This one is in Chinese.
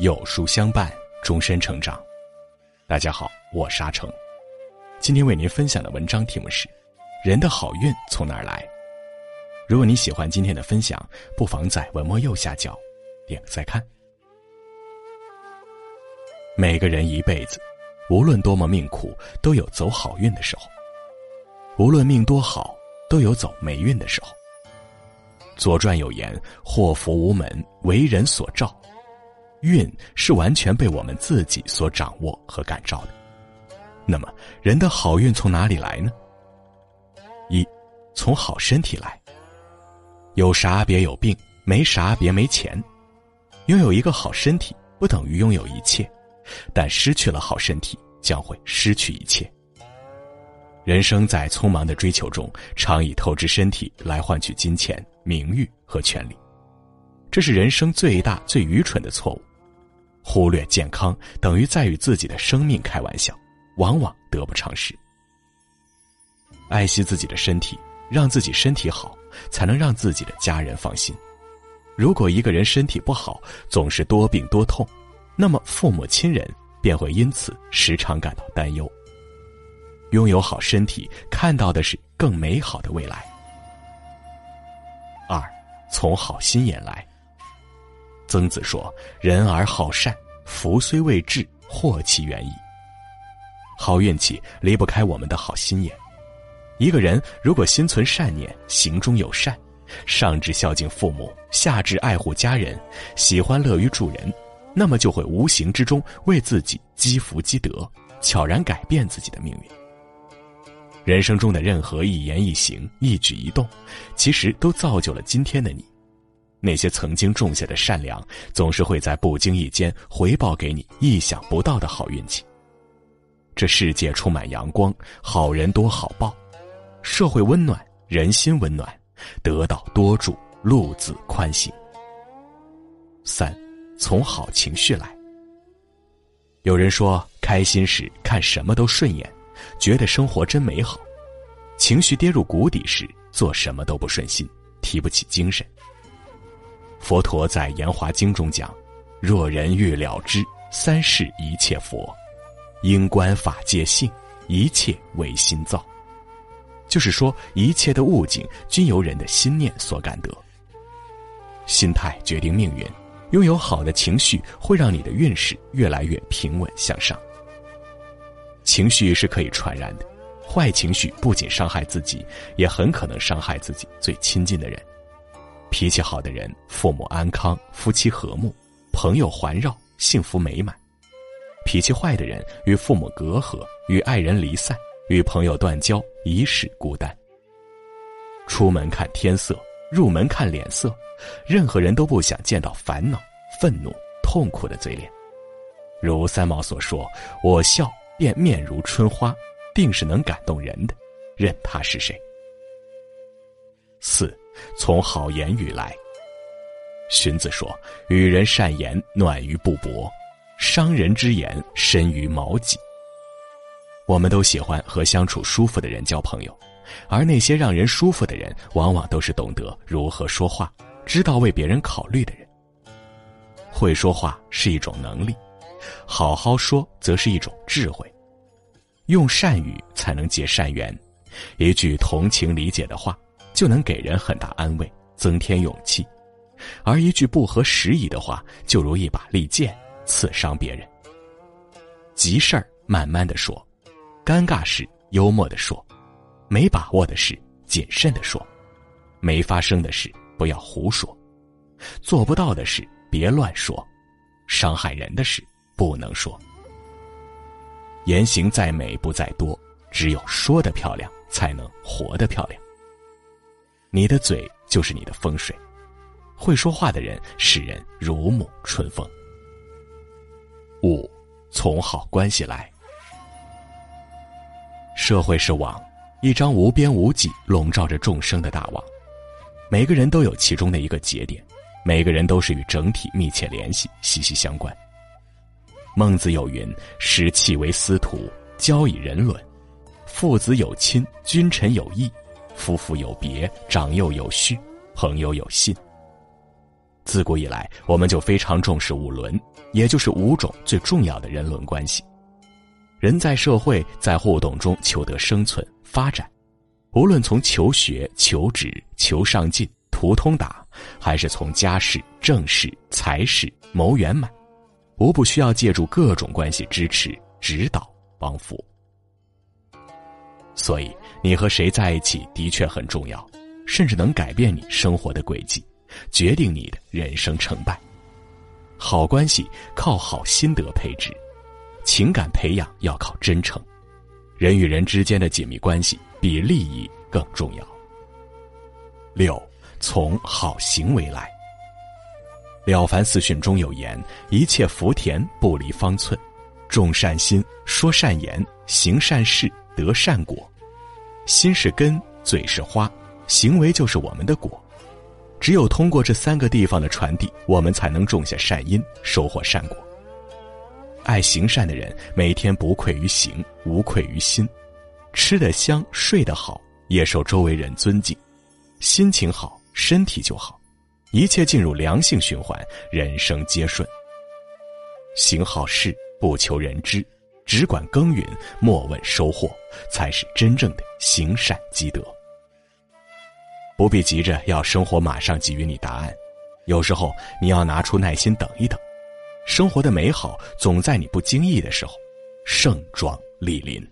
有书相伴，终身成长。大家好，我是阿成。今天为您分享的文章题目是：人的好运从哪儿来？如果你喜欢今天的分享，不妨在文末右下角点个再看。每个人一辈子，无论多么命苦，都有走好运的时候；无论命多好，都有走霉运的时候。《左传》有言：“祸福无门，为人所照。”运是完全被我们自己所掌握和感召的。那么，人的好运从哪里来呢？一，从好身体来。有啥别有病，没啥别没钱。拥有一个好身体，不等于拥有一切，但失去了好身体，将会失去一切。人生在匆忙的追求中，常以透支身体来换取金钱、名誉和权利，这是人生最大最愚蠢的错误。忽略健康，等于在与自己的生命开玩笑，往往得不偿失。爱惜自己的身体，让自己身体好，才能让自己的家人放心。如果一个人身体不好，总是多病多痛，那么父母亲人便会因此时常感到担忧。拥有好身体，看到的是更美好的未来。二，从好心眼来。曾子说：“人而好善，福虽未至，祸其远矣。”好运气离不开我们的好心眼。一个人如果心存善念，行中有善，上至孝敬父母，下至爱护家人，喜欢乐于助人，那么就会无形之中为自己积福积德，悄然改变自己的命运。人生中的任何一言一行、一举一动，其实都造就了今天的你。那些曾经种下的善良，总是会在不经意间回报给你意想不到的好运气。这世界充满阳光，好人多好报，社会温暖，人心温暖，得道多助，路子宽行。三，从好情绪来。有人说，开心时看什么都顺眼。觉得生活真美好，情绪跌入谷底时，做什么都不顺心，提不起精神。佛陀在《严华经》中讲：“若人欲了知三世一切佛，因观法界性，一切唯心造。”就是说，一切的物境均由人的心念所感得。心态决定命运，拥有好的情绪会让你的运势越来越平稳向上。情绪是可以传染的，坏情绪不仅伤害自己，也很可能伤害自己最亲近的人。脾气好的人，父母安康，夫妻和睦，朋友环绕，幸福美满；脾气坏的人，与父母隔阂，与爱人离散，与朋友断交，一世孤单。出门看天色，入门看脸色，任何人都不想见到烦恼、愤怒、痛苦的嘴脸。如三毛所说：“我笑。”便面如春花，定是能感动人的，任他是谁。四，从好言语来。荀子说：“与人善言，暖于布帛；伤人之言，深于矛戟。”我们都喜欢和相处舒服的人交朋友，而那些让人舒服的人，往往都是懂得如何说话、知道为别人考虑的人。会说话是一种能力。好好说，则是一种智慧。用善语才能结善缘，一句同情理解的话，就能给人很大安慰，增添勇气；而一句不合时宜的话，就如一把利剑，刺伤别人。急事儿慢慢的说，尴尬事幽默的说，没把握的事谨慎的说，没发生的事不要胡说，做不到的事别乱说，伤害人的事。不能说，言行再美不在多，只有说的漂亮，才能活得漂亮。你的嘴就是你的风水，会说话的人使人如沐春风。五，从好关系来。社会是网，一张无边无际、笼罩着众生的大网，每个人都有其中的一个节点，每个人都是与整体密切联系、息息相关。孟子有云：“使气为司徒，交以人伦；父子有亲，君臣有义；夫妇有别，长幼有序，朋友有信。”自古以来，我们就非常重视五伦，也就是五种最重要的人伦关系。人在社会在互动中求得生存发展，无论从求学、求职、求上进、图通达，还是从家事、政事、财事谋圆满，无不需要借助各种关系支持、指导、帮扶。所以，你和谁在一起的确很重要，甚至能改变你生活的轨迹，决定你的人生成败。好关系靠好心得配置，情感培养要靠真诚。人与人之间的紧密关系比利益更重要。六，从好行为来。《了凡四训》中有言：“一切福田不离方寸，种善心，说善言，行善事，得善果。”心是根，嘴是花，行为就是我们的果。只有通过这三个地方的传递，我们才能种下善因，收获善果。爱行善的人，每天不愧于行，无愧于心，吃得香，睡得好，也受周围人尊敬。心情好，身体就好，一切进入良性循环，人生皆顺。行好事，不求人知。只管耕耘，莫问收获，才是真正的行善积德。不必急着要生活马上给予你答案，有时候你要拿出耐心等一等。生活的美好总在你不经意的时候盛装莅临。